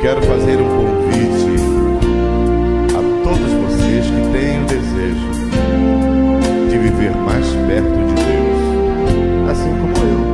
quero fazer um convite a todos vocês que têm o desejo de viver mais perto de Deus, assim como eu.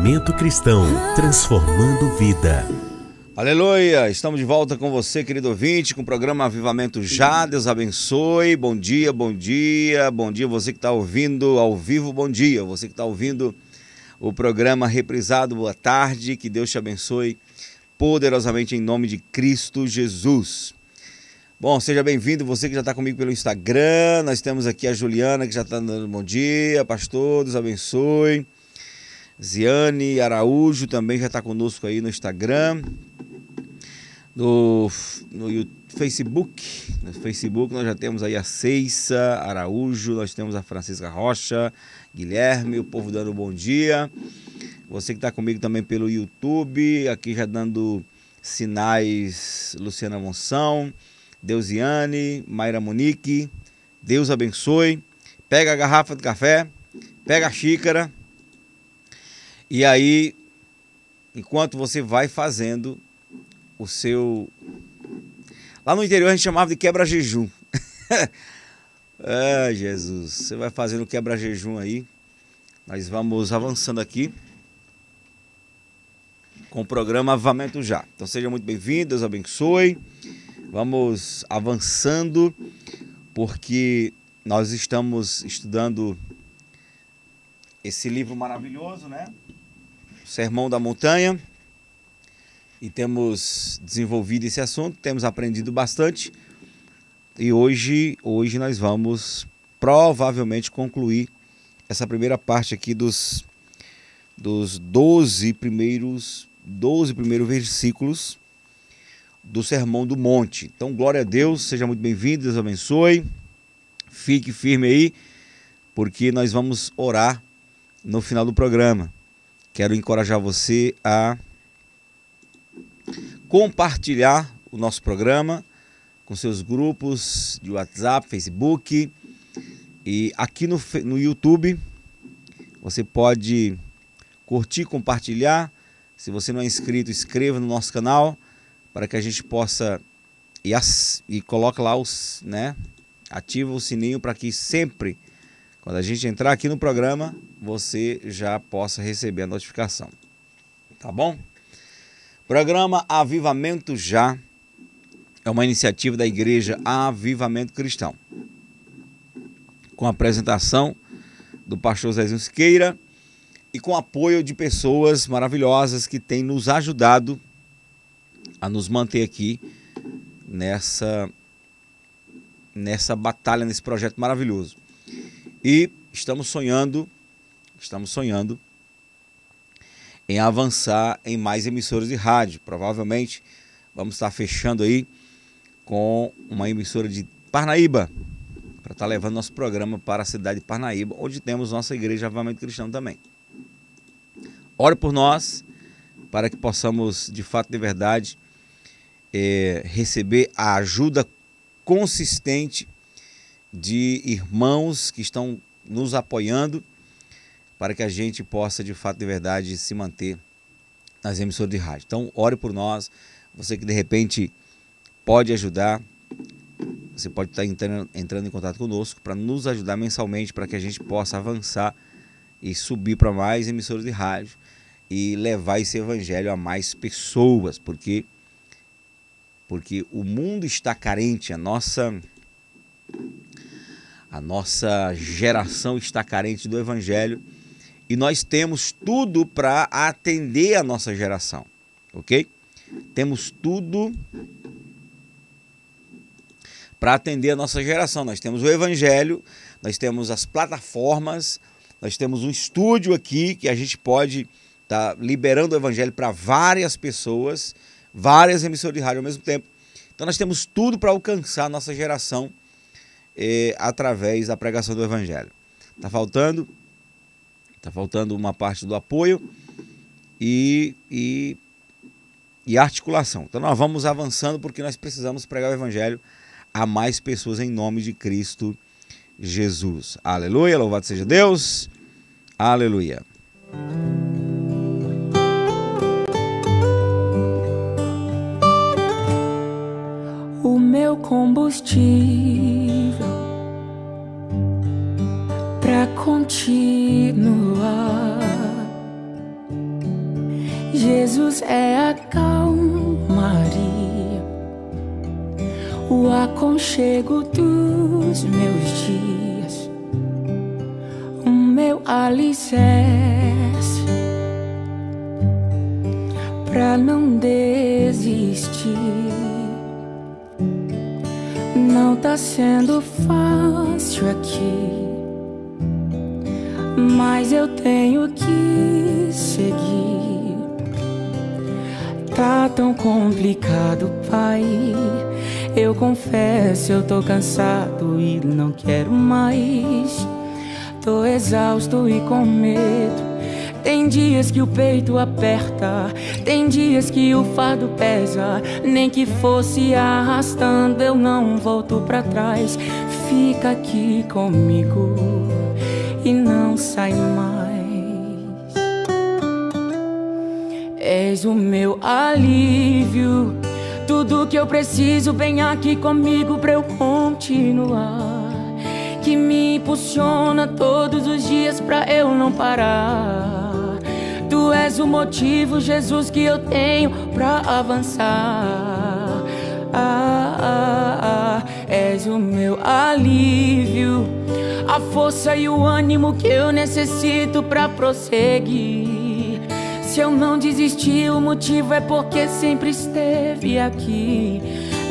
Avivamento Cristão, transformando vida. Aleluia! Estamos de volta com você, querido ouvinte, com o programa Avivamento Já. Deus abençoe. Bom dia, bom dia, bom dia. Você que está ouvindo ao vivo, bom dia. Você que está ouvindo o programa reprisado, boa tarde. Que Deus te abençoe poderosamente em nome de Cristo Jesus. Bom, seja bem-vindo, você que já está comigo pelo Instagram. Nós temos aqui a Juliana, que já está dando bom dia. Pastor, Deus abençoe. Ziane Araújo também já está conosco aí no Instagram. No, no Facebook, no Facebook nós já temos aí a Ceissa Araújo, nós temos a Francisca Rocha, Guilherme, o povo dando bom dia. Você que está comigo também pelo YouTube, aqui já dando sinais, Luciana Monção. Deusiane, Mayra Monique, Deus abençoe. Pega a garrafa de café, pega a xícara. E aí, enquanto você vai fazendo o seu. Lá no interior a gente chamava de quebra-jejum. ah, Jesus. Você vai fazendo quebra-jejum aí. Nós vamos avançando aqui com o programa Avamento Já. Então seja muito bem-vindo, Deus abençoe. Vamos avançando, porque nós estamos estudando esse livro maravilhoso, né? Sermão da Montanha. E temos desenvolvido esse assunto, temos aprendido bastante. E hoje, hoje nós vamos provavelmente concluir essa primeira parte aqui dos dos 12 primeiros 12 primeiros versículos do Sermão do Monte. Então, glória a Deus, seja muito bem-vindo, Deus abençoe. Fique firme aí, porque nós vamos orar no final do programa. Quero encorajar você a compartilhar o nosso programa com seus grupos de WhatsApp, Facebook e aqui no, no YouTube. Você pode curtir, compartilhar. Se você não é inscrito, inscreva no nosso canal para que a gente possa e, as, e coloca lá os, né, ativa o sininho para que sempre quando a gente entrar aqui no programa, você já possa receber a notificação. Tá bom? Programa Avivamento Já é uma iniciativa da Igreja Avivamento Cristão. Com a apresentação do pastor Zezinho Siqueira e com apoio de pessoas maravilhosas que têm nos ajudado a nos manter aqui nessa nessa batalha, nesse projeto maravilhoso. E estamos sonhando, estamos sonhando em avançar em mais emissoras de rádio. Provavelmente vamos estar fechando aí com uma emissora de Parnaíba, para estar levando nosso programa para a cidade de Parnaíba, onde temos nossa igreja Avamento Cristão também. Ore por nós, para que possamos, de fato, de verdade, é, receber a ajuda consistente de irmãos que estão nos apoiando para que a gente possa, de fato, de verdade, se manter nas emissoras de rádio. Então, ore por nós. Você que de repente pode ajudar, você pode estar entrando, entrando em contato conosco para nos ajudar mensalmente para que a gente possa avançar e subir para mais emissoras de rádio e levar esse evangelho a mais pessoas, porque porque o mundo está carente, a nossa a nossa geração está carente do evangelho e nós temos tudo para atender a nossa geração, OK? Temos tudo para atender a nossa geração. Nós temos o evangelho, nós temos as plataformas, nós temos um estúdio aqui que a gente pode estar tá liberando o evangelho para várias pessoas várias emissoras de rádio ao mesmo tempo. Então nós temos tudo para alcançar a nossa geração eh, através da pregação do Evangelho. Está faltando, tá faltando uma parte do apoio e, e, e articulação. Então nós vamos avançando porque nós precisamos pregar o Evangelho a mais pessoas em nome de Cristo Jesus. Aleluia, louvado seja Deus. Aleluia. meu combustível continuar Jesus é a calmaria, o aconchego dos meus dias, o meu alicerce pra não desistir. Não tá sendo fácil aqui, mas eu tenho que seguir. Tá tão complicado, pai. Eu confesso, eu tô cansado e não quero mais. Tô exausto e com medo. Tem dias que o peito aperta, tem dias que o fardo pesa. Nem que fosse arrastando, eu não volto pra trás. Fica aqui comigo e não sai mais. És o meu alívio, tudo que eu preciso, vem aqui comigo pra eu continuar. Que me impulsiona todos os dias pra eu não parar. Tu és o motivo, Jesus, que eu tenho pra avançar. Ah, ah, ah, és o meu alívio, a força e o ânimo que eu necessito pra prosseguir. Se eu não desisti, o motivo é porque sempre esteve aqui.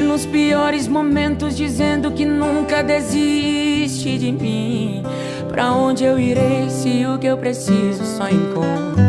Nos piores momentos, dizendo que nunca desiste de mim. Pra onde eu irei se o que eu preciso só encontro?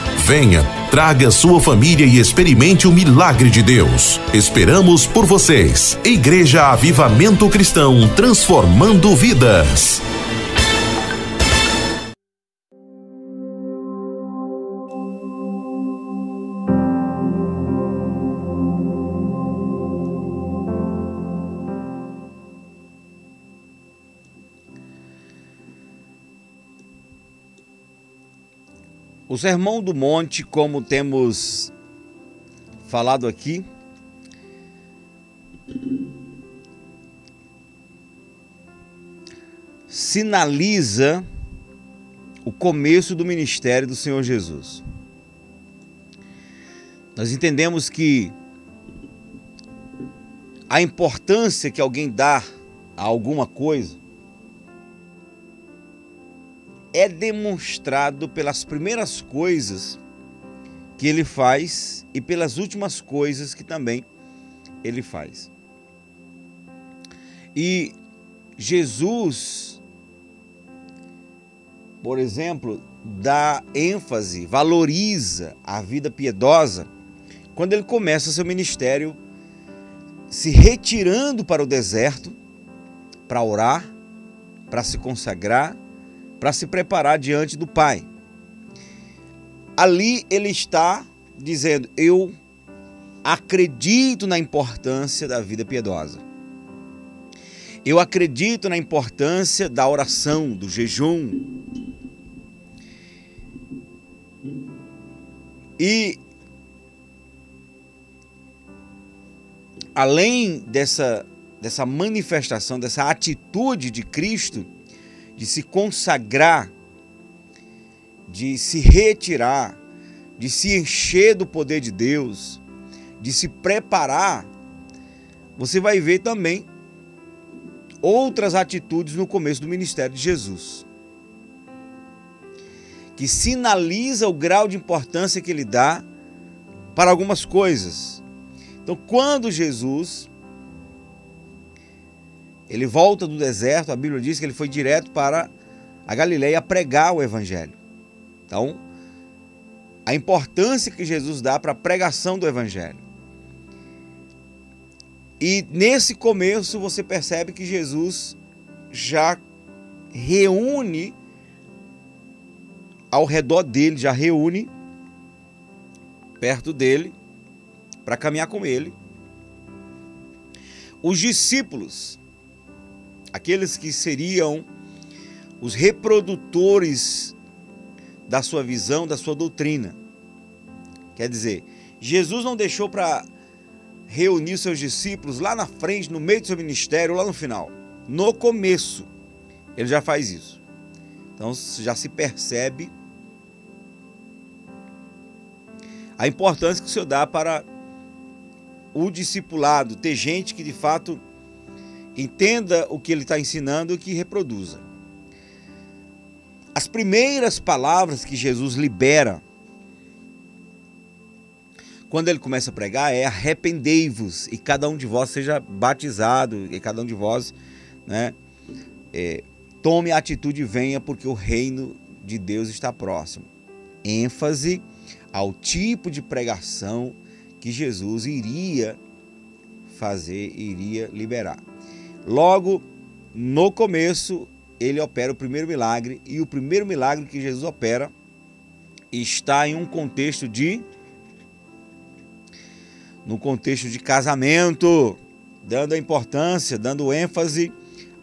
Venha, traga sua família e experimente o milagre de Deus. Esperamos por vocês. Igreja Avivamento Cristão, transformando vidas. O Sermão do Monte, como temos falado aqui, sinaliza o começo do ministério do Senhor Jesus. Nós entendemos que a importância que alguém dá a alguma coisa é demonstrado pelas primeiras coisas que ele faz e pelas últimas coisas que também ele faz. E Jesus, por exemplo, dá ênfase, valoriza a vida piedosa quando ele começa seu ministério se retirando para o deserto para orar, para se consagrar para se preparar diante do Pai. Ali ele está dizendo: Eu acredito na importância da vida piedosa. Eu acredito na importância da oração, do jejum. E além dessa, dessa manifestação, dessa atitude de Cristo, de se consagrar, de se retirar, de se encher do poder de Deus, de se preparar, você vai ver também outras atitudes no começo do ministério de Jesus. Que sinaliza o grau de importância que ele dá para algumas coisas. Então, quando Jesus ele volta do deserto, a Bíblia diz que ele foi direto para a Galileia pregar o evangelho. Então, a importância que Jesus dá para a pregação do evangelho. E nesse começo você percebe que Jesus já reúne ao redor dele, já reúne perto dele para caminhar com ele. Os discípulos, aqueles que seriam os reprodutores da sua visão, da sua doutrina. Quer dizer, Jesus não deixou para reunir seus discípulos lá na frente, no meio do seu ministério, lá no final. No começo, ele já faz isso. Então já se percebe a importância que o Senhor dá para o discipulado, ter gente que de fato entenda o que ele está ensinando e que reproduza. As primeiras palavras que Jesus libera quando ele começa a pregar é arrependei-vos e cada um de vós seja batizado e cada um de vós, né, é, tome a atitude e venha porque o reino de Deus está próximo. ênfase ao tipo de pregação que Jesus iria fazer, iria liberar. Logo, no começo, ele opera o primeiro milagre e o primeiro milagre que Jesus opera está em um contexto de no contexto de casamento, dando a importância, dando ênfase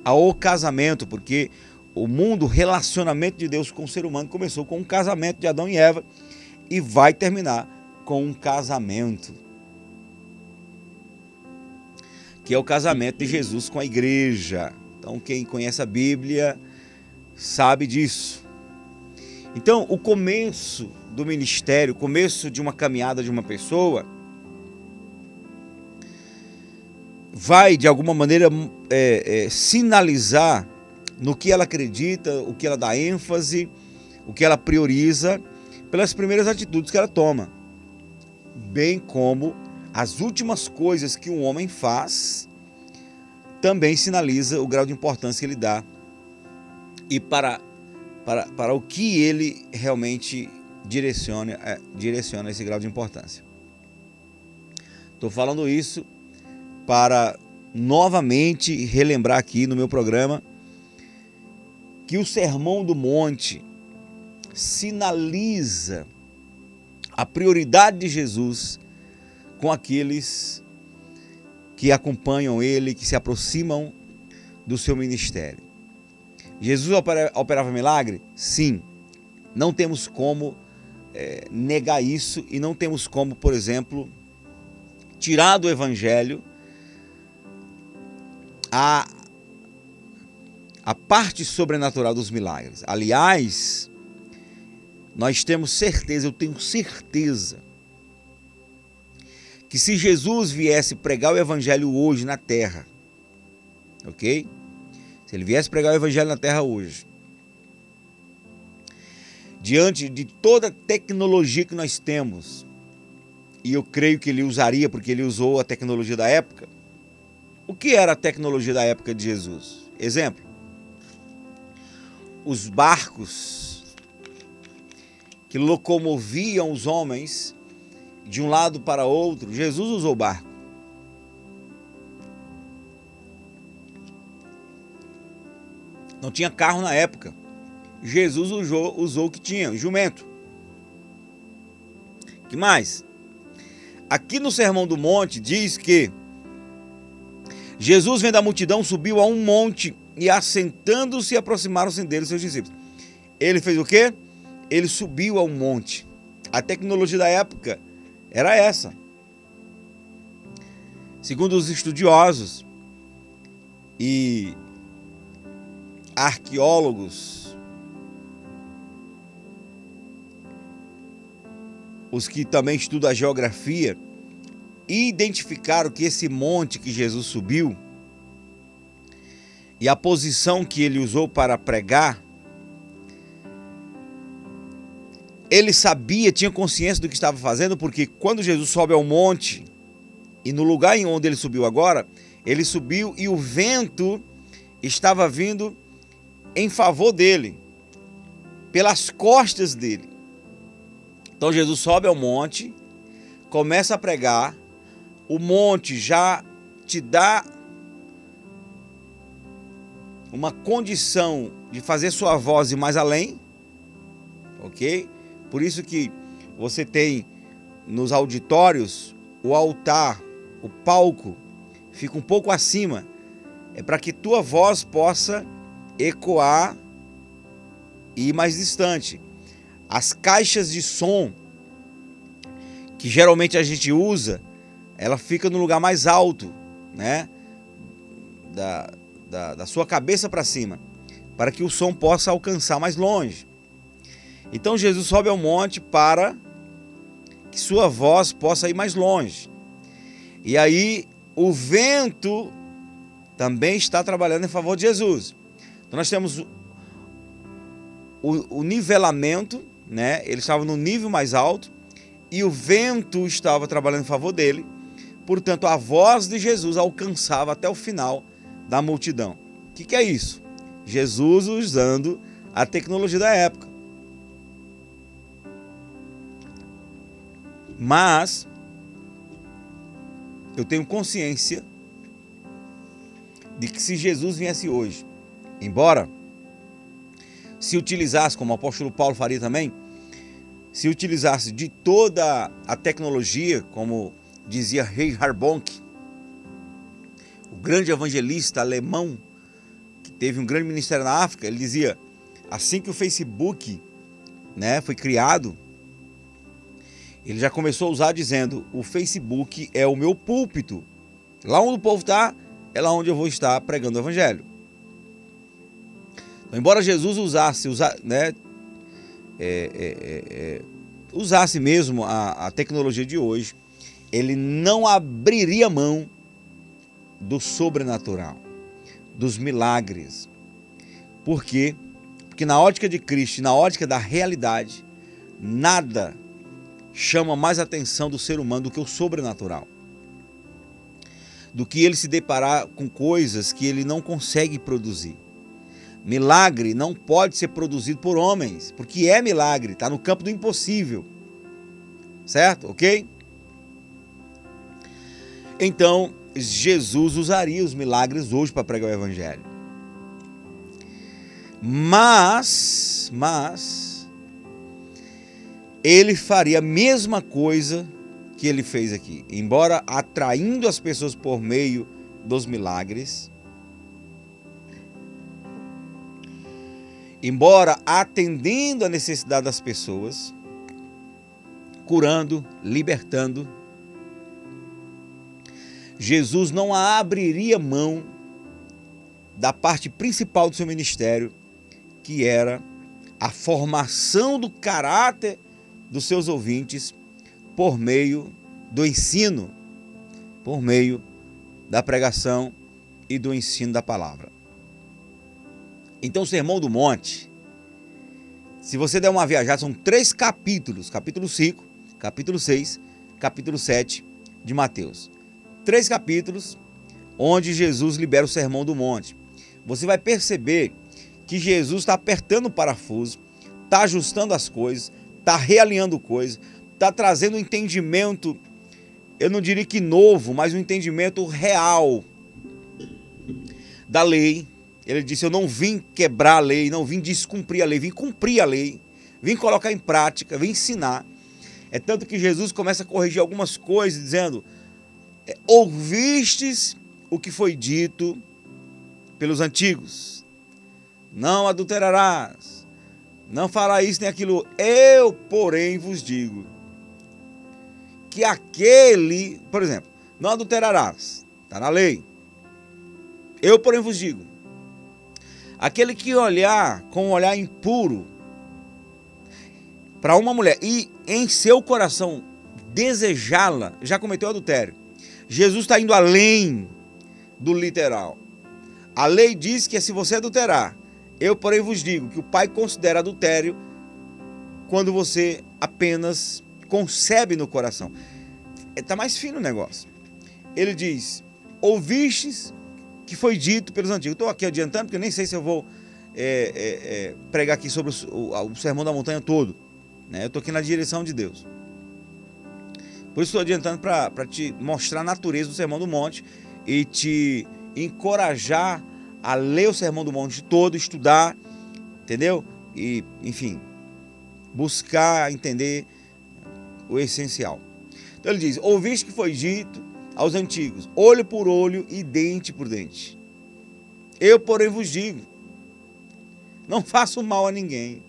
ao casamento, porque o mundo, o relacionamento de Deus com o ser humano começou com um casamento de Adão e Eva e vai terminar com um casamento. Que é o casamento de Jesus com a igreja. Então, quem conhece a Bíblia sabe disso. Então, o começo do ministério, o começo de uma caminhada de uma pessoa, vai de alguma maneira é, é, sinalizar no que ela acredita, o que ela dá ênfase, o que ela prioriza pelas primeiras atitudes que ela toma, bem como as últimas coisas que um homem faz também sinaliza o grau de importância que ele dá e para, para, para o que ele realmente direciona, é, direciona esse grau de importância. Estou falando isso para novamente relembrar aqui no meu programa que o Sermão do Monte sinaliza a prioridade de Jesus com aqueles que acompanham ele, que se aproximam do seu ministério. Jesus operava milagre? Sim. Não temos como é, negar isso e não temos como, por exemplo, tirar do evangelho a, a parte sobrenatural dos milagres. Aliás, nós temos certeza, eu tenho certeza, que se Jesus viesse pregar o evangelho hoje na terra, ok? Se ele viesse pregar o evangelho na terra hoje, diante de toda a tecnologia que nós temos, e eu creio que ele usaria, porque ele usou a tecnologia da época. O que era a tecnologia da época de Jesus? Exemplo: os barcos que locomoviam os homens de um lado para outro, Jesus usou barco. Não tinha carro na época. Jesus usou, usou o que tinha, jumento. que mais? Aqui no Sermão do Monte diz que Jesus, vendo a multidão, subiu a um monte e assentando-se aproximaram-se dele seus discípulos. Ele fez o quê? ele subiu a um monte. A tecnologia da época era essa. Segundo os estudiosos e arqueólogos, os que também estudam a geografia, identificaram que esse monte que Jesus subiu e a posição que ele usou para pregar ele sabia, tinha consciência do que estava fazendo, porque quando Jesus sobe ao monte, e no lugar em onde ele subiu agora, ele subiu e o vento estava vindo em favor dele, pelas costas dele. Então Jesus sobe ao monte, começa a pregar, o monte já te dá uma condição de fazer sua voz ir mais além, ok? Por isso que você tem nos auditórios o altar, o palco fica um pouco acima, é para que tua voz possa ecoar e ir mais distante. As caixas de som que geralmente a gente usa, ela fica no lugar mais alto, né? Da, da, da sua cabeça para cima, para que o som possa alcançar mais longe. Então Jesus sobe ao monte para que sua voz possa ir mais longe. E aí o vento também está trabalhando em favor de Jesus. Então nós temos o, o nivelamento, né? Ele estava no nível mais alto e o vento estava trabalhando em favor dele. Portanto, a voz de Jesus alcançava até o final da multidão. O que, que é isso? Jesus usando a tecnologia da época. Mas eu tenho consciência de que se Jesus viesse hoje, embora se utilizasse, como o apóstolo Paulo faria também, se utilizasse de toda a tecnologia, como dizia Rei Harbonk, o grande evangelista alemão que teve um grande ministério na África, ele dizia: assim que o Facebook né, foi criado, ele já começou a usar dizendo: o Facebook é o meu púlpito. Lá onde o povo está, é lá onde eu vou estar pregando o evangelho. Então, embora Jesus usasse, usa, né, é, é, é, é, usasse mesmo a, a tecnologia de hoje, ele não abriria mão do sobrenatural, dos milagres. Por quê? Porque na ótica de Cristo, na ótica da realidade, nada chama mais atenção do ser humano do que o sobrenatural. Do que ele se deparar com coisas que ele não consegue produzir. Milagre não pode ser produzido por homens, porque é milagre, está no campo do impossível. Certo? Ok? Então, Jesus usaria os milagres hoje para pregar o evangelho. Mas, mas, ele faria a mesma coisa que ele fez aqui. Embora atraindo as pessoas por meio dos milagres, embora atendendo a necessidade das pessoas, curando, libertando, Jesus não abriria mão da parte principal do seu ministério, que era a formação do caráter dos seus ouvintes por meio do ensino, por meio da pregação e do ensino da palavra. Então, o Sermão do Monte, se você der uma viajada, são três capítulos: capítulo 5, capítulo 6, capítulo 7 de Mateus. Três capítulos onde Jesus libera o Sermão do Monte. Você vai perceber que Jesus está apertando o parafuso, está ajustando as coisas, está realinhando coisas, está trazendo um entendimento, eu não diria que novo, mas um entendimento real da lei, ele disse: Eu não vim quebrar a lei, não vim descumprir a lei, vim cumprir a lei, vim colocar em prática, vim ensinar. É tanto que Jesus começa a corrigir algumas coisas, dizendo: é, Ouvistes o que foi dito pelos antigos, não adulterarás, não fará isso nem aquilo. Eu, porém, vos digo que aquele, por exemplo, não adulterarás, está na lei. Eu, porém, vos digo Aquele que olhar com um olhar impuro para uma mulher e em seu coração desejá-la, já cometeu adultério. Jesus está indo além do literal. A lei diz que se você adulterar. Eu, porém, vos digo que o pai considera adultério quando você apenas concebe no coração. Está mais fino o negócio. Ele diz: Ouvistes que foi dito pelos antigos. Estou aqui adiantando, porque eu nem sei se eu vou é, é, é, pregar aqui sobre o, o, o, Sermão da Montanha todo. Né? Eu estou aqui na direção de Deus. Por isso estou adiantando para te mostrar a natureza do Sermão do Monte e te encorajar a ler o Sermão do Monte todo, estudar, entendeu? E, enfim, buscar entender o essencial. Então ele diz: Ouviste que foi dito aos antigos, olho por olho e dente por dente. Eu, porém, vos digo: não faça mal a ninguém,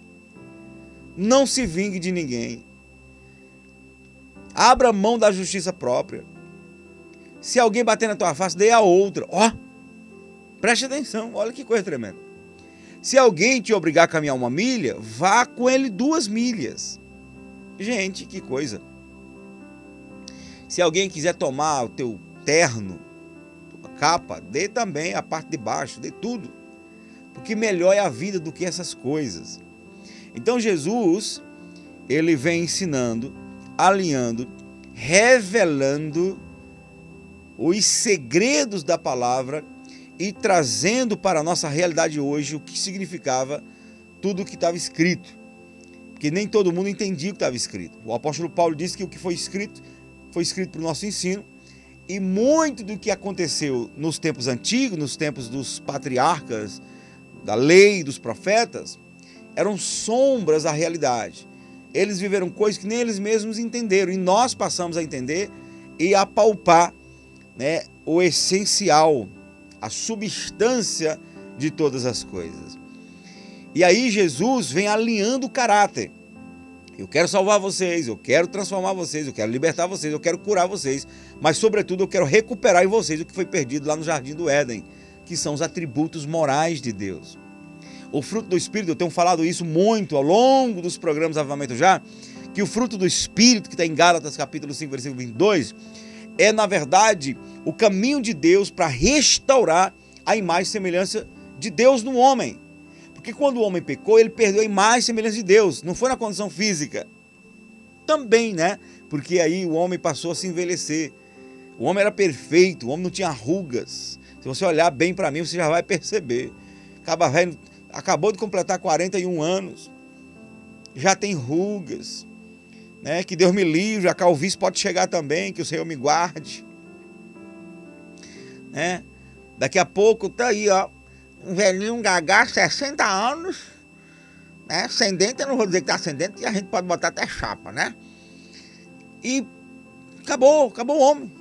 não se vingue de ninguém, abra mão da justiça própria. Se alguém bater na tua face, dê a outra. Ó, oh, preste atenção, olha que coisa tremenda. Se alguém te obrigar a caminhar uma milha, vá com ele duas milhas. Gente, que coisa. Se alguém quiser tomar o teu terno, tua capa, dê também a parte de baixo, dê tudo. Porque melhor é a vida do que essas coisas. Então Jesus, ele vem ensinando, alinhando, revelando os segredos da palavra e trazendo para a nossa realidade hoje o que significava tudo o que estava escrito. Porque nem todo mundo entendia o que estava escrito. O apóstolo Paulo disse que o que foi escrito foi escrito para o nosso ensino. E muito do que aconteceu nos tempos antigos, nos tempos dos patriarcas, da lei, dos profetas, eram sombras da realidade. Eles viveram coisas que nem eles mesmos entenderam. E nós passamos a entender e a palpar né, o essencial a substância de todas as coisas. E aí Jesus vem alinhando o caráter. Eu quero salvar vocês, eu quero transformar vocês, eu quero libertar vocês, eu quero curar vocês, mas sobretudo eu quero recuperar em vocês o que foi perdido lá no jardim do Éden, que são os atributos morais de Deus. O fruto do Espírito, eu tenho falado isso muito ao longo dos programas Avamento já, que o fruto do Espírito, que está em Gálatas capítulo 5, versículo 22, é, na verdade, o caminho de Deus para restaurar a imagem e semelhança de Deus no homem. Porque quando o homem pecou, ele perdeu a imagem e semelhança de Deus, não foi na condição física. Também, né? Porque aí o homem passou a se envelhecer. O homem era perfeito, o homem não tinha rugas. Se você olhar bem para mim, você já vai perceber. Acaba velho, acabou de completar 41 anos, já tem rugas, né? Que Deus me livre, a calvície pode chegar também, que o Senhor me guarde. Né? Daqui a pouco tá aí, ó, um velhinho, um gagá, 60 anos, né? Sem dente, eu não vou dizer que tá sem dente, e a gente pode botar até chapa, né? E acabou, acabou o homem.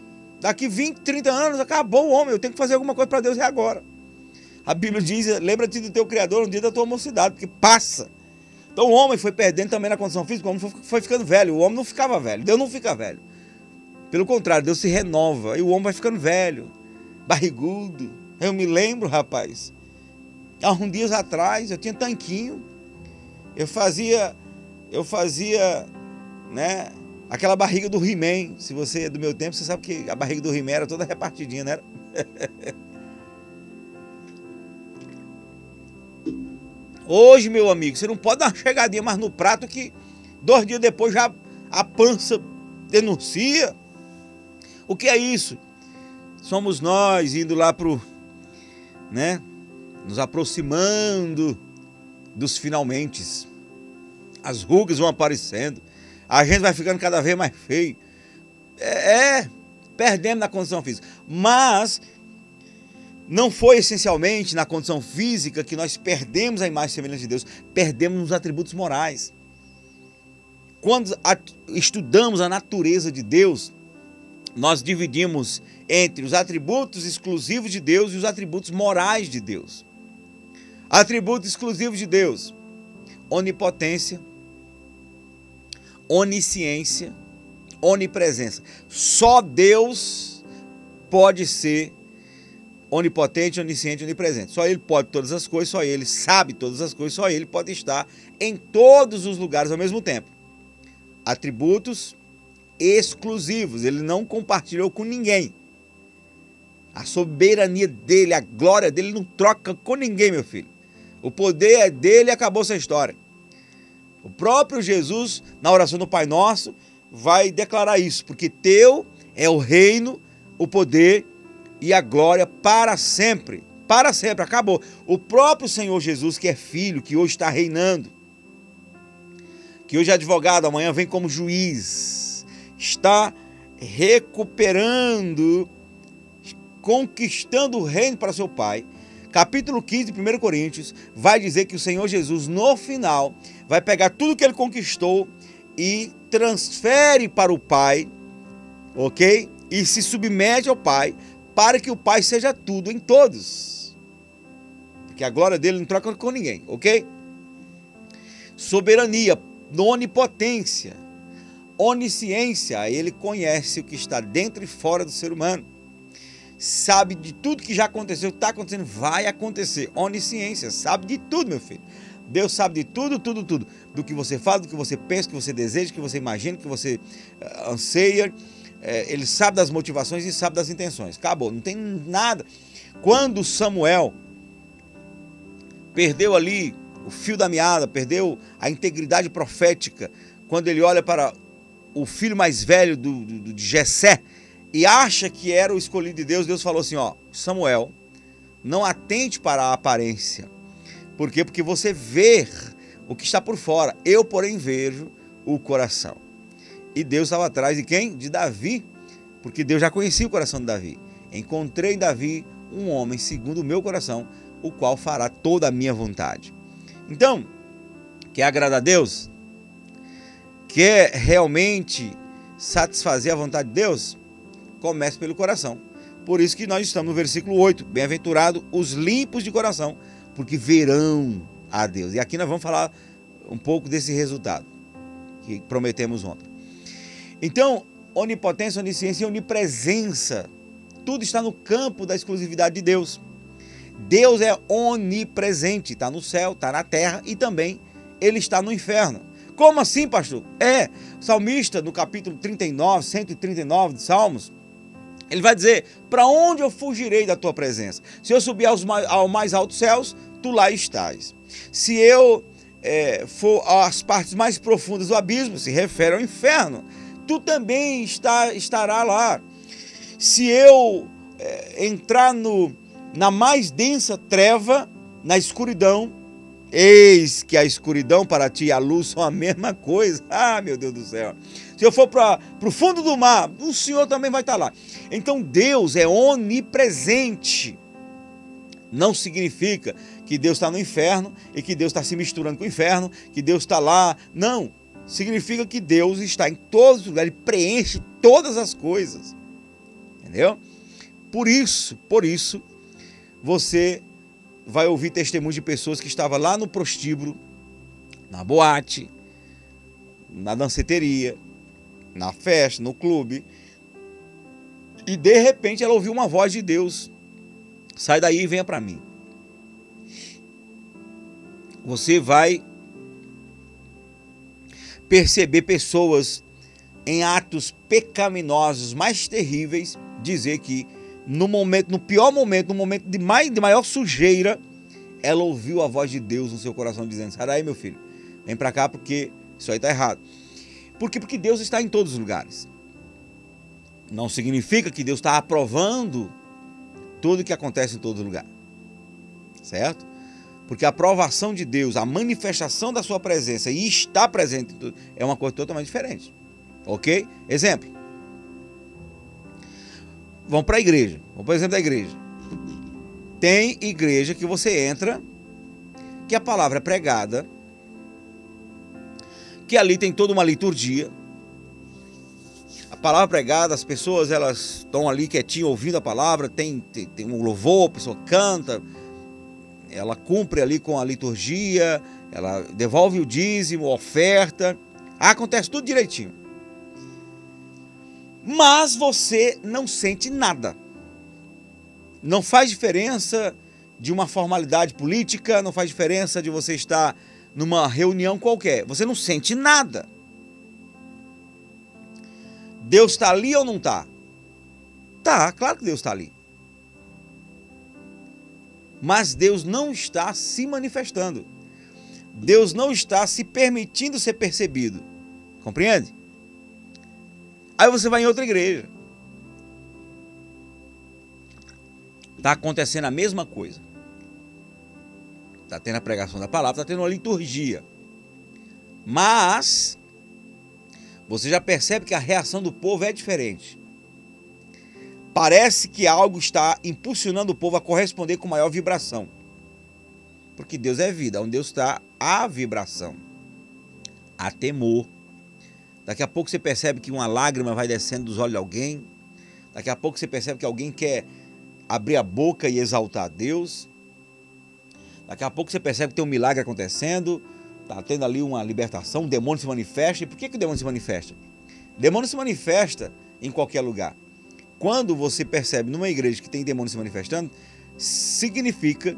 Daqui 20, 30 anos, acabou o homem. Eu tenho que fazer alguma coisa para Deus e agora. A Bíblia diz: lembra-te do teu Criador no dia da tua mocidade, porque passa. Então o homem foi perdendo também na condição física, o homem foi ficando velho. O homem não ficava velho, Deus não fica velho. Pelo contrário, Deus se renova e o homem vai ficando velho, barrigudo. Eu me lembro, rapaz, há uns dias atrás eu tinha tanquinho, eu fazia, eu fazia, né, aquela barriga do He-Man. Se você é do meu tempo, você sabe que a barriga do He-Man era toda repartidinha, né? Hoje, meu amigo, você não pode dar uma chegadinha mais no prato que dois dias depois já a pança denuncia. O que é isso? Somos nós indo lá pro, né, nos aproximando dos finalmente. As rugas vão aparecendo, a gente vai ficando cada vez mais feio. É, é perdendo na condição física. Mas não foi essencialmente na condição física que nós perdemos a imagem e semelhança de Deus, perdemos nos atributos morais. Quando estudamos a natureza de Deus, nós dividimos entre os atributos exclusivos de Deus e os atributos morais de Deus. Atributos exclusivos de Deus: onipotência, onisciência, onipresença. Só Deus pode ser onipotente, onisciente, onipresente. Só ele pode todas as coisas, só ele sabe todas as coisas, só ele pode estar em todos os lugares ao mesmo tempo. Atributos exclusivos, ele não compartilhou com ninguém. A soberania dele, a glória dele não troca com ninguém, meu filho. O poder é dele e acabou essa história. O próprio Jesus, na oração do Pai Nosso, vai declarar isso, porque teu é o reino, o poder e a glória para sempre. Para sempre, acabou. O próprio Senhor Jesus, que é filho, que hoje está reinando, que hoje é advogado, amanhã vem como juiz, está recuperando, conquistando o reino para seu Pai, capítulo 15 de 1 Coríntios, vai dizer que o Senhor Jesus, no final, vai pegar tudo que ele conquistou e transfere para o Pai, ok? E se submete ao Pai, para que o Pai seja tudo em todos. Porque a glória dele não troca com ninguém, ok? Soberania, onipotência, onisciência, ele conhece o que está dentro e fora do ser humano. Sabe de tudo que já aconteceu, está acontecendo, vai acontecer. Onisciência, sabe de tudo, meu filho. Deus sabe de tudo, tudo, tudo. Do que você fala, do que você pensa, do que você deseja, do que você imagina, do que você uh, anseia. É, ele sabe das motivações e sabe das intenções. Acabou, não tem nada. Quando Samuel perdeu ali o fio da meada, perdeu a integridade profética, quando ele olha para o filho mais velho do, do, de Jessé e acha que era o escolhido de Deus, Deus falou assim: ó, Samuel, não atente para a aparência por quê? Porque você vê o que está por fora. Eu, porém, vejo o coração. E Deus estava atrás de quem? De Davi, porque Deus já conhecia o coração de Davi. Encontrei Davi um homem segundo o meu coração, o qual fará toda a minha vontade. Então, quer agradar a Deus? Quer realmente satisfazer a vontade de Deus? Comece pelo coração. Por isso que nós estamos no versículo 8. Bem-aventurado os limpos de coração, porque verão a Deus. E aqui nós vamos falar um pouco desse resultado que prometemos ontem. Então, onipotência, onisciência e onipresença, tudo está no campo da exclusividade de Deus. Deus é onipresente, está no céu, está na terra e também ele está no inferno. Como assim, pastor? É, o salmista, no capítulo 39, 139 de Salmos, ele vai dizer: Para onde eu fugirei da tua presença? Se eu subir aos mais, aos mais altos céus, tu lá estás. Se eu é, for às partes mais profundas do abismo, se refere ao inferno, tu também está, estará lá. Se eu é, entrar no, na mais densa treva, na escuridão, eis que a escuridão para ti e a luz são a mesma coisa. Ah, meu Deus do céu. Se eu for para o fundo do mar, o Senhor também vai estar lá. Então Deus é onipresente. Não significa que Deus está no inferno e que Deus está se misturando com o inferno, que Deus está lá. Não. Significa que Deus está em todos os lugares, ele preenche todas as coisas. Entendeu? Por isso, por isso, você vai ouvir testemunhos de pessoas que estavam lá no prostíbulo, na boate, na danceteria, na festa, no clube, e de repente ela ouviu uma voz de Deus: sai daí e venha para mim você vai perceber pessoas em atos pecaminosos mais terríveis dizer que no momento, no pior momento, no momento de, mais, de maior sujeira, ela ouviu a voz de Deus no seu coração dizendo: Sai daí, meu filho, vem para cá porque isso aí está errado. Por quê? Porque Deus está em todos os lugares. Não significa que Deus está aprovando tudo que acontece em todo lugar. Certo? Porque a aprovação de Deus, a manifestação da sua presença e estar presente é uma coisa totalmente diferente. Ok? Exemplo. Vamos para a igreja. Vamos para o exemplo da igreja. Tem igreja que você entra, que a palavra é pregada, que ali tem toda uma liturgia. A palavra pregada, as pessoas elas estão ali quietinho ouvindo a palavra, tem, tem, tem um louvor, a pessoa canta, ela cumpre ali com a liturgia, ela devolve o dízimo, oferta, acontece tudo direitinho. Mas você não sente nada. Não faz diferença de uma formalidade política, não faz diferença de você estar numa reunião qualquer. Você não sente nada. Deus está ali ou não está? Tá, claro que Deus está ali mas Deus não está se manifestando. Deus não está se permitindo ser percebido. Compreende? Aí você vai em outra igreja. Está acontecendo a mesma coisa. Está tendo a pregação da palavra, está tendo uma liturgia. Mas você já percebe que a reação do povo é diferente. Parece que algo está impulsionando o povo a corresponder com maior vibração. Porque Deus é vida, onde Deus está, há vibração, há temor. Daqui a pouco você percebe que uma lágrima vai descendo dos olhos de alguém. Daqui a pouco você percebe que alguém quer abrir a boca e exaltar a Deus. Daqui a pouco você percebe que tem um milagre acontecendo, está tendo ali uma libertação, um demônio se manifesta. E por que, que o demônio se manifesta? O demônio se manifesta em qualquer lugar. Quando você percebe numa igreja que tem demônio se manifestando, significa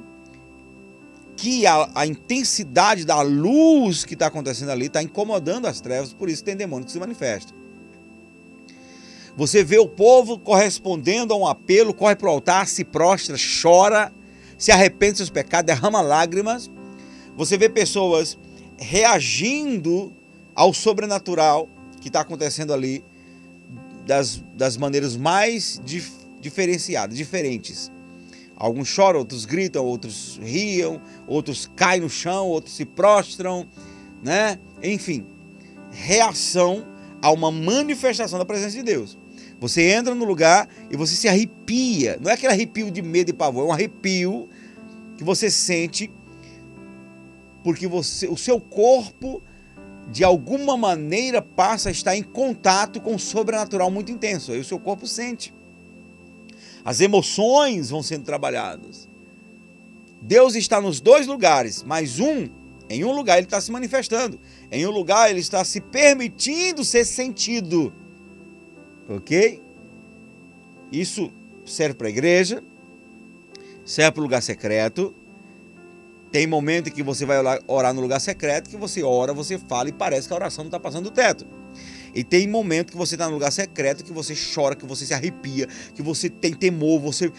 que a, a intensidade da luz que está acontecendo ali está incomodando as trevas, por isso tem demônio que se manifesta. Você vê o povo correspondendo a um apelo, corre para o altar, se prostra, chora, se arrepende dos seus pecados, derrama lágrimas. Você vê pessoas reagindo ao sobrenatural que está acontecendo ali das, das maneiras mais dif, diferenciadas, diferentes. Alguns choram, outros gritam, outros riam, outros caem no chão, outros se prostram, né? Enfim, reação a uma manifestação da presença de Deus. Você entra no lugar e você se arrepia. Não é aquele arrepio de medo e pavor, é um arrepio que você sente porque você, o seu corpo de alguma maneira passa a estar em contato com o sobrenatural muito intenso. Aí o seu corpo sente. As emoções vão sendo trabalhadas. Deus está nos dois lugares, mas um, em um lugar ele está se manifestando, em um lugar ele está se permitindo ser sentido. Ok? Isso serve para a igreja, serve para o lugar secreto. Tem momento em que você vai orar no lugar secreto, que você ora, você fala e parece que a oração não está passando do teto. E tem momento que você está no lugar secreto, que você chora, que você se arrepia, que você tem temor, você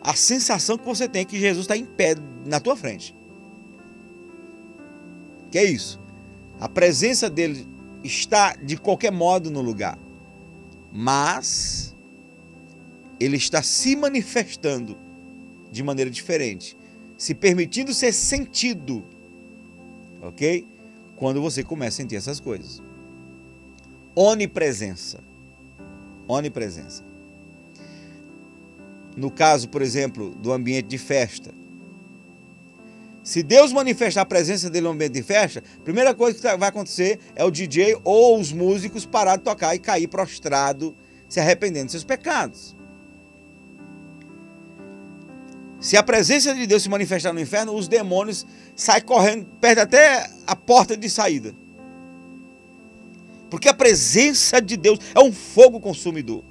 a sensação que você tem é que Jesus está em pé na tua frente. Que é isso? A presença dele está de qualquer modo no lugar mas ele está se manifestando de maneira diferente, se permitindo ser sentido, ok? Quando você começa a sentir essas coisas. Onipresença. Onipresença. No caso, por exemplo, do ambiente de festa, se Deus manifestar a presença dele no ambiente de festa, a primeira coisa que vai acontecer é o DJ ou os músicos parar de tocar e cair prostrado, se arrependendo dos seus pecados. Se a presença de Deus se manifestar no inferno, os demônios saem correndo, perdem até a porta de saída. Porque a presença de Deus é um fogo consumidor.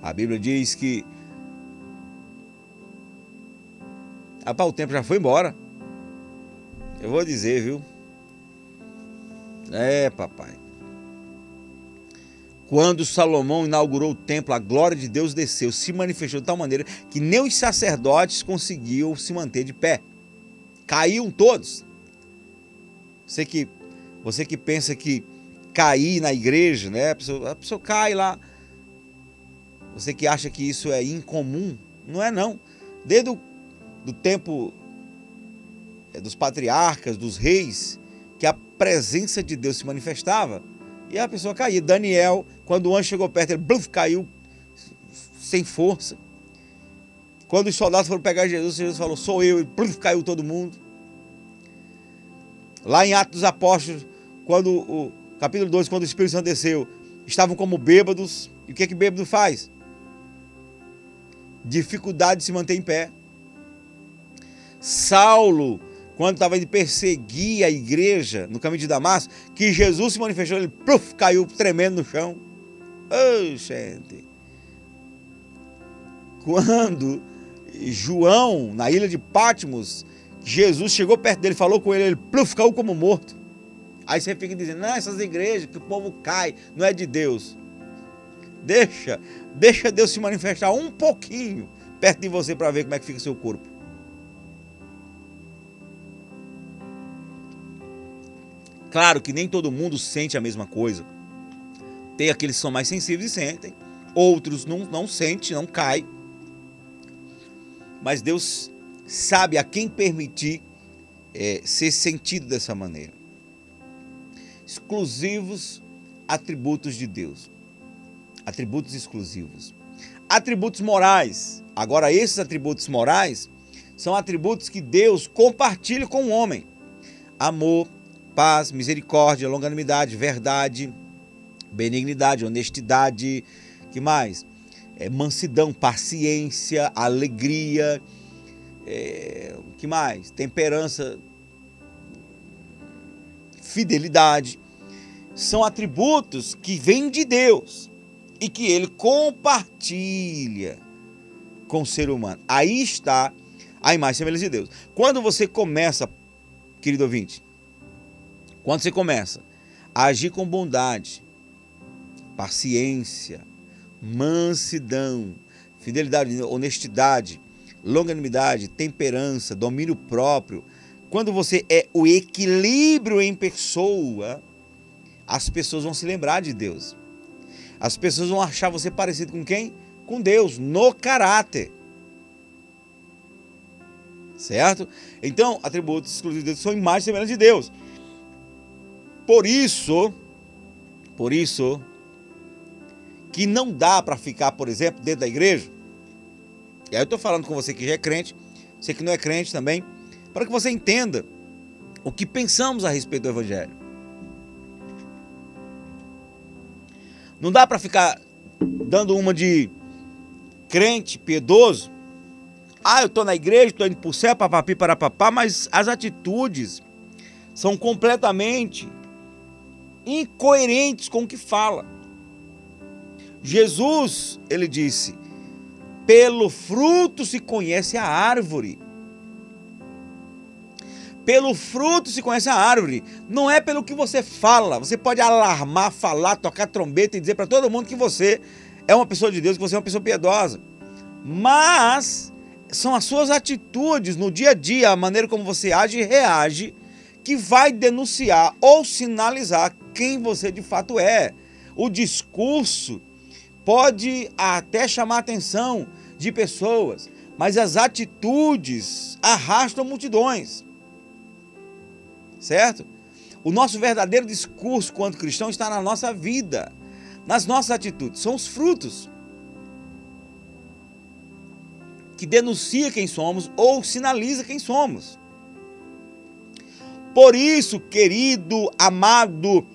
A Bíblia diz que Rapaz, o tempo já foi embora. Eu vou dizer, viu? É, papai. Quando Salomão inaugurou o templo, a glória de Deus desceu, se manifestou de tal maneira que nem os sacerdotes conseguiam se manter de pé. Caíam todos. Você que, você que pensa que cair na igreja, né? A pessoa, a pessoa cai lá. Você que acha que isso é incomum, não é não. Desde o do tempo é, dos patriarcas, dos reis, que a presença de Deus se manifestava e a pessoa caía. Daniel, quando o anjo chegou perto, ele bluf, caiu sem força. Quando os soldados foram pegar Jesus, Jesus falou: Sou eu, e bluf, caiu todo mundo. Lá em Atos dos Apóstolos, quando o capítulo 2, quando o Espírito Santo desceu, estavam como bêbados. E o que é que bêbado faz? Dificuldade de se manter em pé. Saulo, quando estava indo perseguir a igreja no caminho de Damasco, que Jesus se manifestou, ele pluf, caiu tremendo no chão. Oh, gente. Quando João, na ilha de Patmos, Jesus chegou perto dele, falou com ele, ele pluf, caiu como morto. Aí você fica dizendo, não, essas igrejas que o povo cai, não é de Deus. Deixa, deixa Deus se manifestar um pouquinho perto de você para ver como é que fica seu corpo. Claro que nem todo mundo sente a mesma coisa. Tem aqueles que são mais sensíveis e sentem, outros não, não sentem, não cai. Mas Deus sabe a quem permitir é, ser sentido dessa maneira. Exclusivos atributos de Deus. Atributos exclusivos. Atributos morais. Agora, esses atributos morais são atributos que Deus compartilha com o homem: amor, paz, misericórdia, longanimidade, verdade, benignidade, honestidade, que mais? É, mansidão, paciência, alegria, é, que mais? Temperança, fidelidade. São atributos que vêm de Deus e que ele compartilha com o ser humano. Aí está a imagem e semelhança de Deus. Quando você começa, querido ouvinte, quando você começa a agir com bondade, paciência, mansidão, fidelidade, honestidade, longanimidade, temperança, domínio próprio, quando você é o equilíbrio em pessoa, as pessoas vão se lembrar de Deus. As pessoas vão achar você parecido com quem? Com Deus, no caráter. Certo? Então, atributos exclusivos de Deus são imagens semelhantes de Deus. Por isso, por isso, que não dá para ficar, por exemplo, dentro da igreja. E aí eu estou falando com você que já é crente, você que não é crente também, para que você entenda o que pensamos a respeito do Evangelho. Não dá para ficar dando uma de crente, piedoso. Ah, eu estou na igreja, estou indo o céu, papapi, para papá, mas as atitudes são completamente incoerentes com o que fala. Jesus, ele disse: pelo fruto se conhece a árvore. Pelo fruto se conhece a árvore. Não é pelo que você fala. Você pode alarmar, falar, tocar trombeta e dizer para todo mundo que você é uma pessoa de Deus, que você é uma pessoa piedosa. Mas são as suas atitudes no dia a dia, a maneira como você age e reage, que vai denunciar ou sinalizar quem você de fato é. O discurso pode até chamar a atenção de pessoas, mas as atitudes arrastam multidões certo? O nosso verdadeiro discurso quanto cristão está na nossa vida, nas nossas atitudes, são os frutos que denuncia quem somos ou sinaliza quem somos. Por isso, querido, amado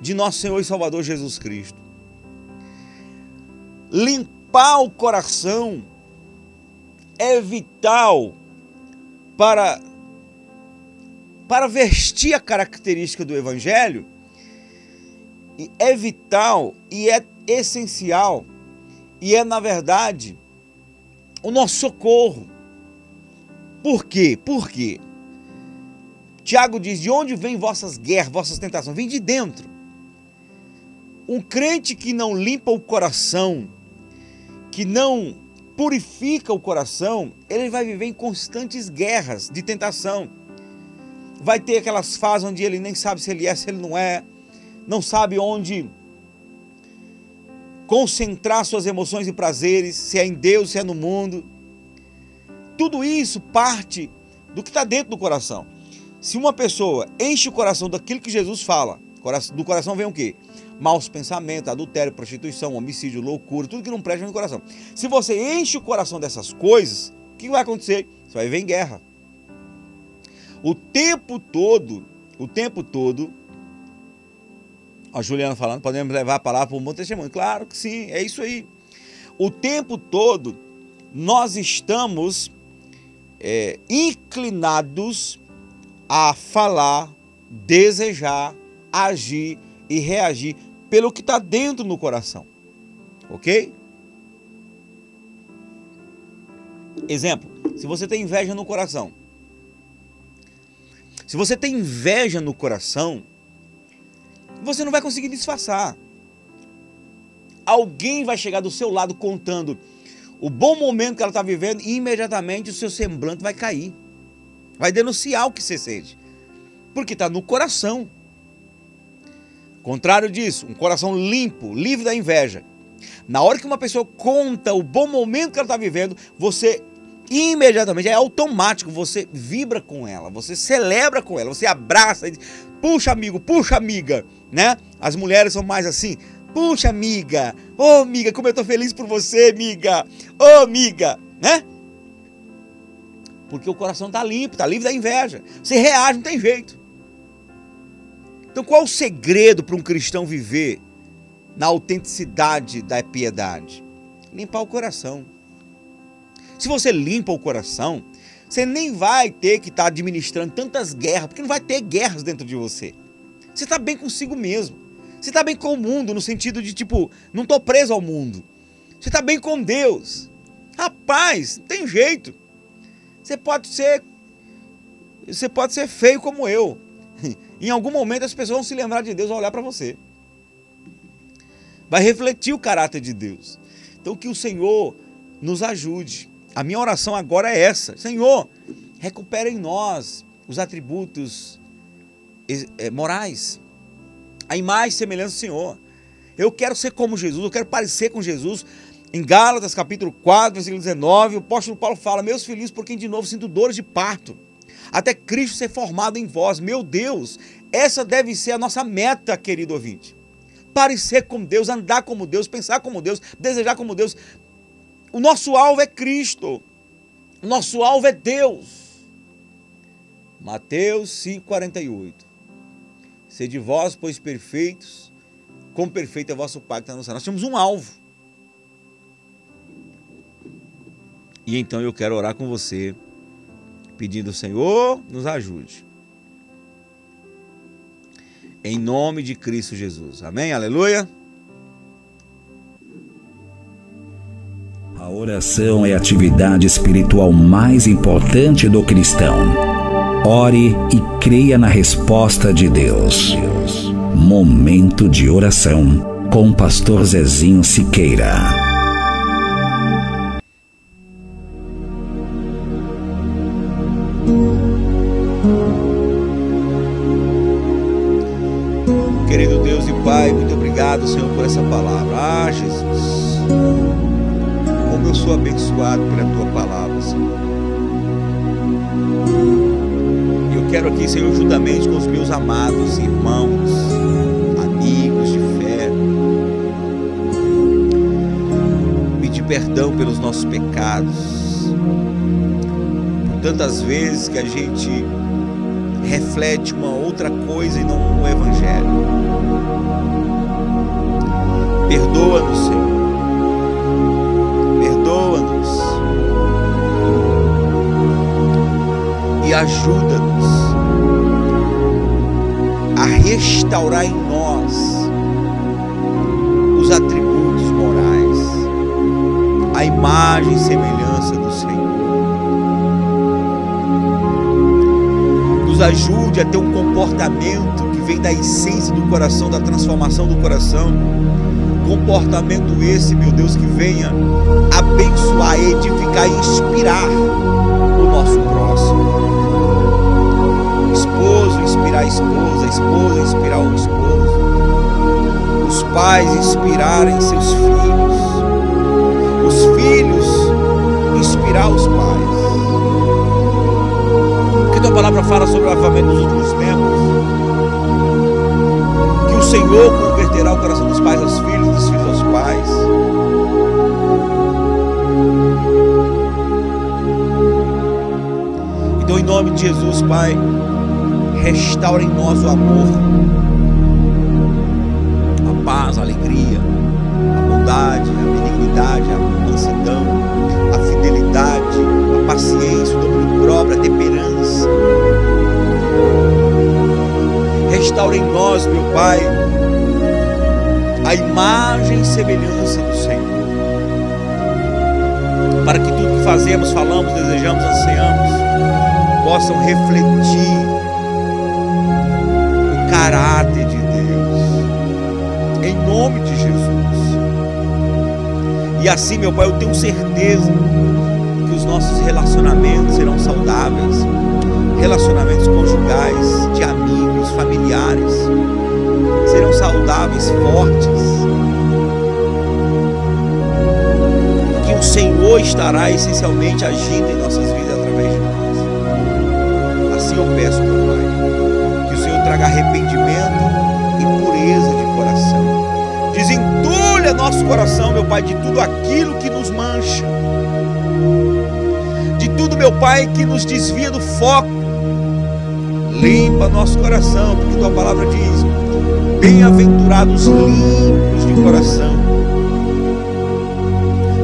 de nosso Senhor e Salvador Jesus Cristo, limpar o coração é vital para para vestir a característica do Evangelho, é vital e é essencial e é, na verdade, o nosso socorro. Por quê? Por quê? Tiago diz: De onde vêm vossas guerras, vossas tentações? Vem de dentro. Um crente que não limpa o coração, que não purifica o coração, ele vai viver em constantes guerras de tentação vai ter aquelas fases onde ele nem sabe se ele é, se ele não é, não sabe onde concentrar suas emoções e prazeres, se é em Deus, se é no mundo. Tudo isso parte do que está dentro do coração. Se uma pessoa enche o coração daquilo que Jesus fala, do coração vem o quê? Maus pensamentos, adultério, prostituição, homicídio, loucura, tudo que não presta no coração. Se você enche o coração dessas coisas, o que vai acontecer? Você vai viver em guerra. O tempo todo, o tempo todo, a Juliana falando, podemos levar a palavra para um bom testemunho. Claro que sim, é isso aí. O tempo todo, nós estamos é, inclinados a falar, desejar, agir e reagir pelo que está dentro no coração. Ok? Exemplo: se você tem inveja no coração, se você tem inveja no coração, você não vai conseguir disfarçar. Alguém vai chegar do seu lado contando o bom momento que ela está vivendo e imediatamente o seu semblante vai cair. Vai denunciar o que você sente. Porque está no coração. Contrário disso, um coração limpo, livre da inveja. Na hora que uma pessoa conta o bom momento que ela está vivendo, você imediatamente, é automático, você vibra com ela, você celebra com ela, você abraça, puxa amigo, puxa amiga, né? As mulheres são mais assim, Puxa, amiga. Ô, oh, amiga, como eu tô feliz por você, amiga. Ô, oh, amiga, né? Porque o coração tá limpo, tá livre da inveja. Você reage, não tem jeito. Então, qual é o segredo para um cristão viver na autenticidade da piedade? Limpar o coração. Se você limpa o coração, você nem vai ter que estar tá administrando tantas guerras, porque não vai ter guerras dentro de você. Você está bem consigo mesmo. Você está bem com o mundo, no sentido de tipo, não estou preso ao mundo. Você está bem com Deus. Rapaz, não tem jeito. Você pode ser. Você pode ser feio como eu. Em algum momento as pessoas vão se lembrar de Deus ao olhar para você. Vai refletir o caráter de Deus. Então que o Senhor nos ajude. A minha oração agora é essa: Senhor, recupera em nós os atributos eh, morais, a imagem e semelhança do Senhor. Eu quero ser como Jesus, eu quero parecer com Jesus. Em Gálatas, capítulo 4, versículo 19, o apóstolo Paulo fala: Meus filhinhos, por quem de novo sinto dores de parto, até Cristo ser formado em vós. Meu Deus, essa deve ser a nossa meta, querido ouvinte. Parecer como Deus, andar como Deus, pensar como Deus, desejar como Deus. O nosso alvo é Cristo. O nosso alvo é Deus. Mateus 5,48. Sede vós, pois perfeitos, como perfeito é vosso Pai que está no. Nós temos um alvo. E então eu quero orar com você, pedindo, Senhor, nos ajude. Em nome de Cristo Jesus. Amém? Aleluia. A oração é a atividade espiritual mais importante do cristão. Ore e creia na resposta de Deus. Momento de oração com o pastor Zezinho Siqueira. Pai, muito obrigado, Senhor, por essa palavra. Ah, Jesus como eu sou abençoado pela tua palavra, Senhor. Eu quero aqui, Senhor, juntamente com os meus amados irmãos, amigos de fé, pedir perdão pelos nossos pecados, por tantas vezes que a gente reflete uma outra coisa e não o Evangelho. Perdoa-nos, Senhor perdoa-nos e ajuda-nos a restaurar em nós os atributos morais, a imagem e semelhança do Senhor. Nos ajude a ter um comportamento vem da essência do coração, da transformação do coração comportamento esse, meu Deus, que venha abençoar, edificar e inspirar o nosso próximo. Esposo inspirar a esposa, esposa inspirar o esposo. Os pais inspirarem seus filhos. Os filhos inspirar os pais. Porque tua palavra fala sobre o avamento dos últimos tempos. Senhor converterá o coração dos pais aos filhos, dos filhos aos pais. Então, em nome de Jesus, Pai, restaura em nós o amor, a paz, a alegria, a bondade, a benignidade, a mansidão, a fidelidade, a paciência, o domínio próprio, a temperança. Restaura em nós, meu Pai, a imagem e semelhança do Senhor. Para que tudo que fazemos, falamos, desejamos, ansiamos, possam refletir o caráter de Deus. Em nome de Jesus. E assim, meu Pai, eu tenho certeza que os nossos relacionamentos serão saudáveis relacionamentos conjugais, de amigos, familiares serão saudáveis, fortes. Que o Senhor estará essencialmente agindo em nossas vidas através de nós. Assim eu peço, meu Pai, que o Senhor traga arrependimento e pureza de coração. Desentulha nosso coração, meu Pai, de tudo aquilo que nos mancha. De tudo, meu Pai, que nos desvia do foco. Limpa nosso coração, porque tua palavra diz: Bem-aventurados limpos de coração,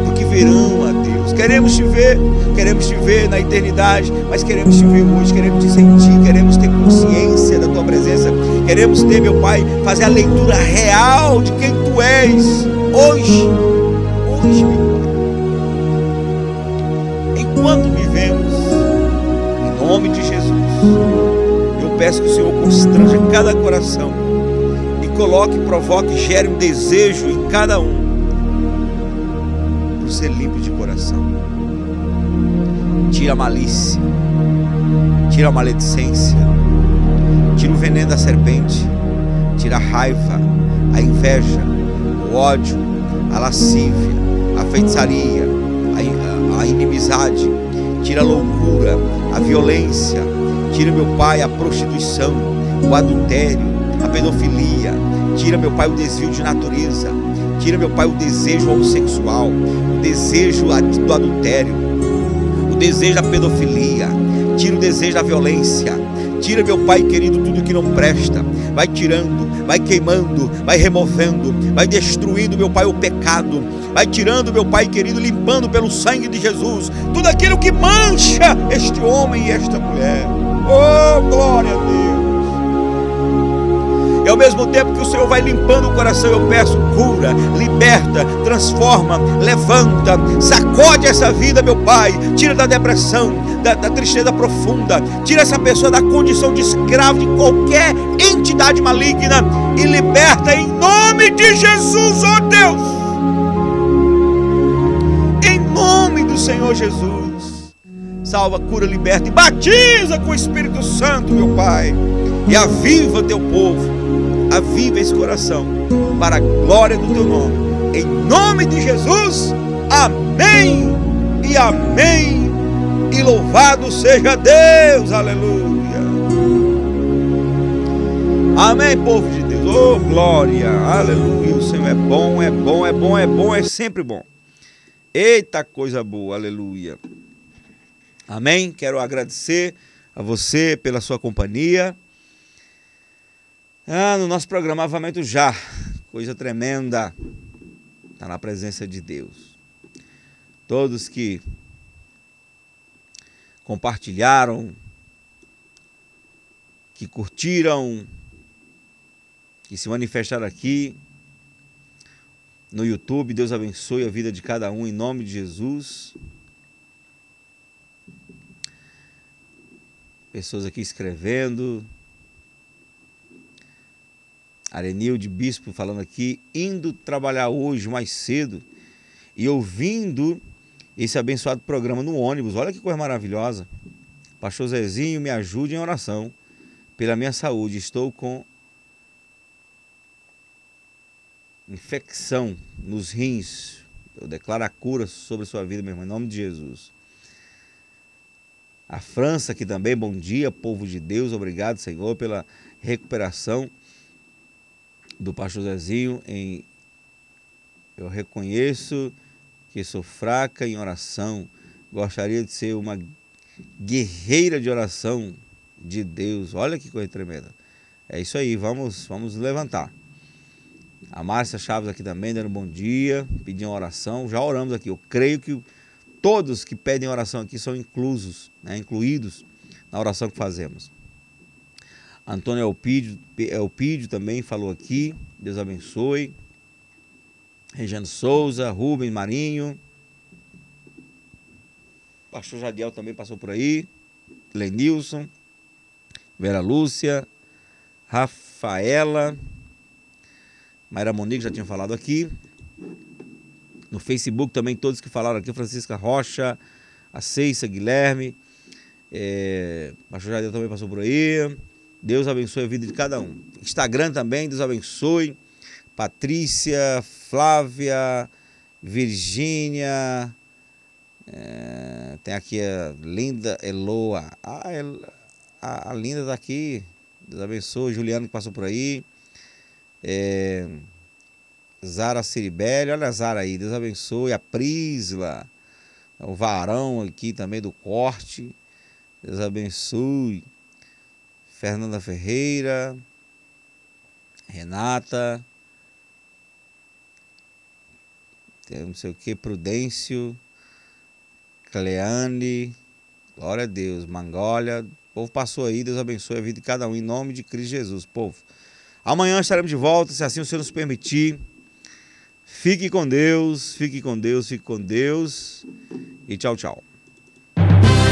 porque verão a Deus. Queremos te ver, queremos te ver na eternidade, mas queremos te ver hoje, queremos te sentir, queremos ter consciência da tua presença, queremos ter, meu Pai, fazer a leitura real de quem tu és hoje, hoje, meu Pai. Enquanto vivemos, em nome de Jesus, eu peço que o Senhor constranja cada coração coloque, provoque, gere um desejo em cada um por ser limpo de coração. Tira a malícia, tira a maledicência, tira o veneno da serpente, tira a raiva, a inveja, o ódio, a lascívia, a feitiçaria, a, a inimizade, tira a loucura, a violência, tira, meu Pai, a prostituição, o adultério, a pedofilia, Tira, meu Pai, o desvio de natureza. Tira, meu Pai, o desejo homossexual, o desejo do adultério, o desejo da pedofilia. Tira o desejo da violência. Tira, meu Pai querido, tudo que não presta. Vai tirando, vai queimando, vai removendo, vai destruindo, meu Pai, o pecado. Vai tirando, meu Pai querido, limpando pelo sangue de Jesus tudo aquilo que mancha este homem e esta mulher. Oh, glória a Deus. E ao mesmo tempo que o Senhor vai limpando o coração, eu peço cura, liberta, transforma, levanta, sacode essa vida, meu Pai. Tira da depressão, da, da tristeza profunda. Tira essa pessoa da condição de escravo de qualquer entidade maligna e liberta em nome de Jesus, ó oh Deus. Em nome do Senhor Jesus. Salva, cura, liberta e batiza com o Espírito Santo, meu Pai. E aviva teu povo aviva esse coração para a glória do teu nome. Em nome de Jesus, amém e amém. E louvado seja Deus, aleluia. Amém, povo de Deus. Oh, glória, aleluia. O Senhor é bom, é bom, é bom, é bom, é sempre bom. Eita coisa boa, aleluia. Amém. Quero agradecer a você pela sua companhia. Ah, no nosso programa Avamento Já, coisa tremenda, está na presença de Deus. Todos que compartilharam, que curtiram, que se manifestaram aqui no YouTube, Deus abençoe a vida de cada um em nome de Jesus. Pessoas aqui escrevendo, Arenilde Bispo falando aqui, indo trabalhar hoje mais cedo e ouvindo esse abençoado programa no ônibus. Olha que coisa maravilhosa. Pastor Zezinho, me ajude em oração pela minha saúde. Estou com infecção nos rins. Eu declaro a cura sobre a sua vida, meu irmão, em nome de Jesus. A França aqui também, bom dia, povo de Deus, obrigado, Senhor, pela recuperação do pastor Zezinho em eu reconheço que sou fraca em oração, gostaria de ser uma guerreira de oração de Deus. Olha que coisa tremenda. É isso aí, vamos, vamos levantar. A Márcia Chaves aqui também dando um bom dia, pedindo oração. Já oramos aqui. Eu creio que todos que pedem oração aqui são inclusos, né, incluídos na oração que fazemos. Antônio Elpidio, também falou aqui. Deus abençoe. Regiane Souza, Rubens Marinho. Pastor Jadiel também passou por aí. Lenilson. Vera Lúcia. Rafaela. Mayra Monique já tinha falado aqui. No Facebook também, todos que falaram aqui, Francisca Rocha, a Ceissa Guilherme. É, Pastor Jadiel também passou por aí. Deus abençoe a vida de cada um. Instagram também, Deus abençoe. Patrícia, Flávia, Virgínia. É, tem aqui a Linda Eloa. Ah, a, a Linda tá aqui. Deus abençoe. Juliano que passou por aí. É, Zara Ciribelli, olha a Zara aí, Deus abençoe. A Prisla, o Varão aqui também do corte, Deus abençoe. Fernanda Ferreira, Renata, não sei o que, Prudêncio, Cleane, glória a Deus, Mangólia, o povo passou aí, Deus abençoe a vida de cada um, em nome de Cristo Jesus, povo. Amanhã estaremos de volta, se assim o Senhor nos permitir. Fique com Deus, fique com Deus, fique com Deus e tchau, tchau.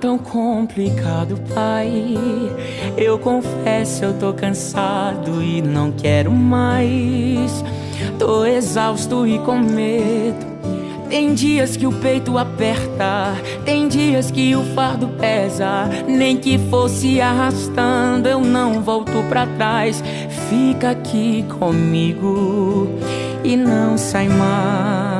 Tão complicado, pai. Eu confesso, eu tô cansado e não quero mais. Tô exausto e com medo. Tem dias que o peito aperta, tem dias que o fardo pesa. Nem que fosse arrastando, eu não volto pra trás. Fica aqui comigo e não sai mais.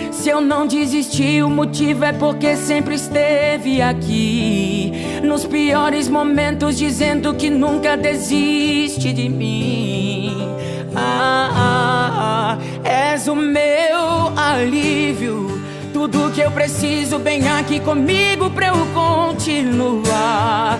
Se eu não desisti, o motivo é porque sempre esteve aqui. Nos piores momentos, dizendo que nunca desiste de mim. Ah, ah, ah, és o meu alívio. Tudo que eu preciso, vem aqui comigo pra eu continuar.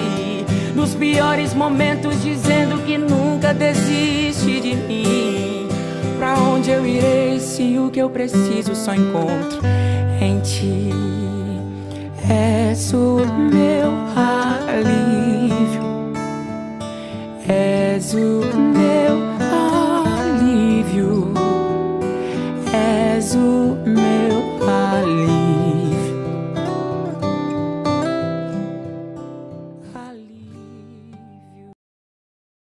Nos piores momentos, dizendo que nunca desiste de mim. Pra onde eu irei se o que eu preciso só encontro em ti? És o meu alívio, és o meu alívio, és o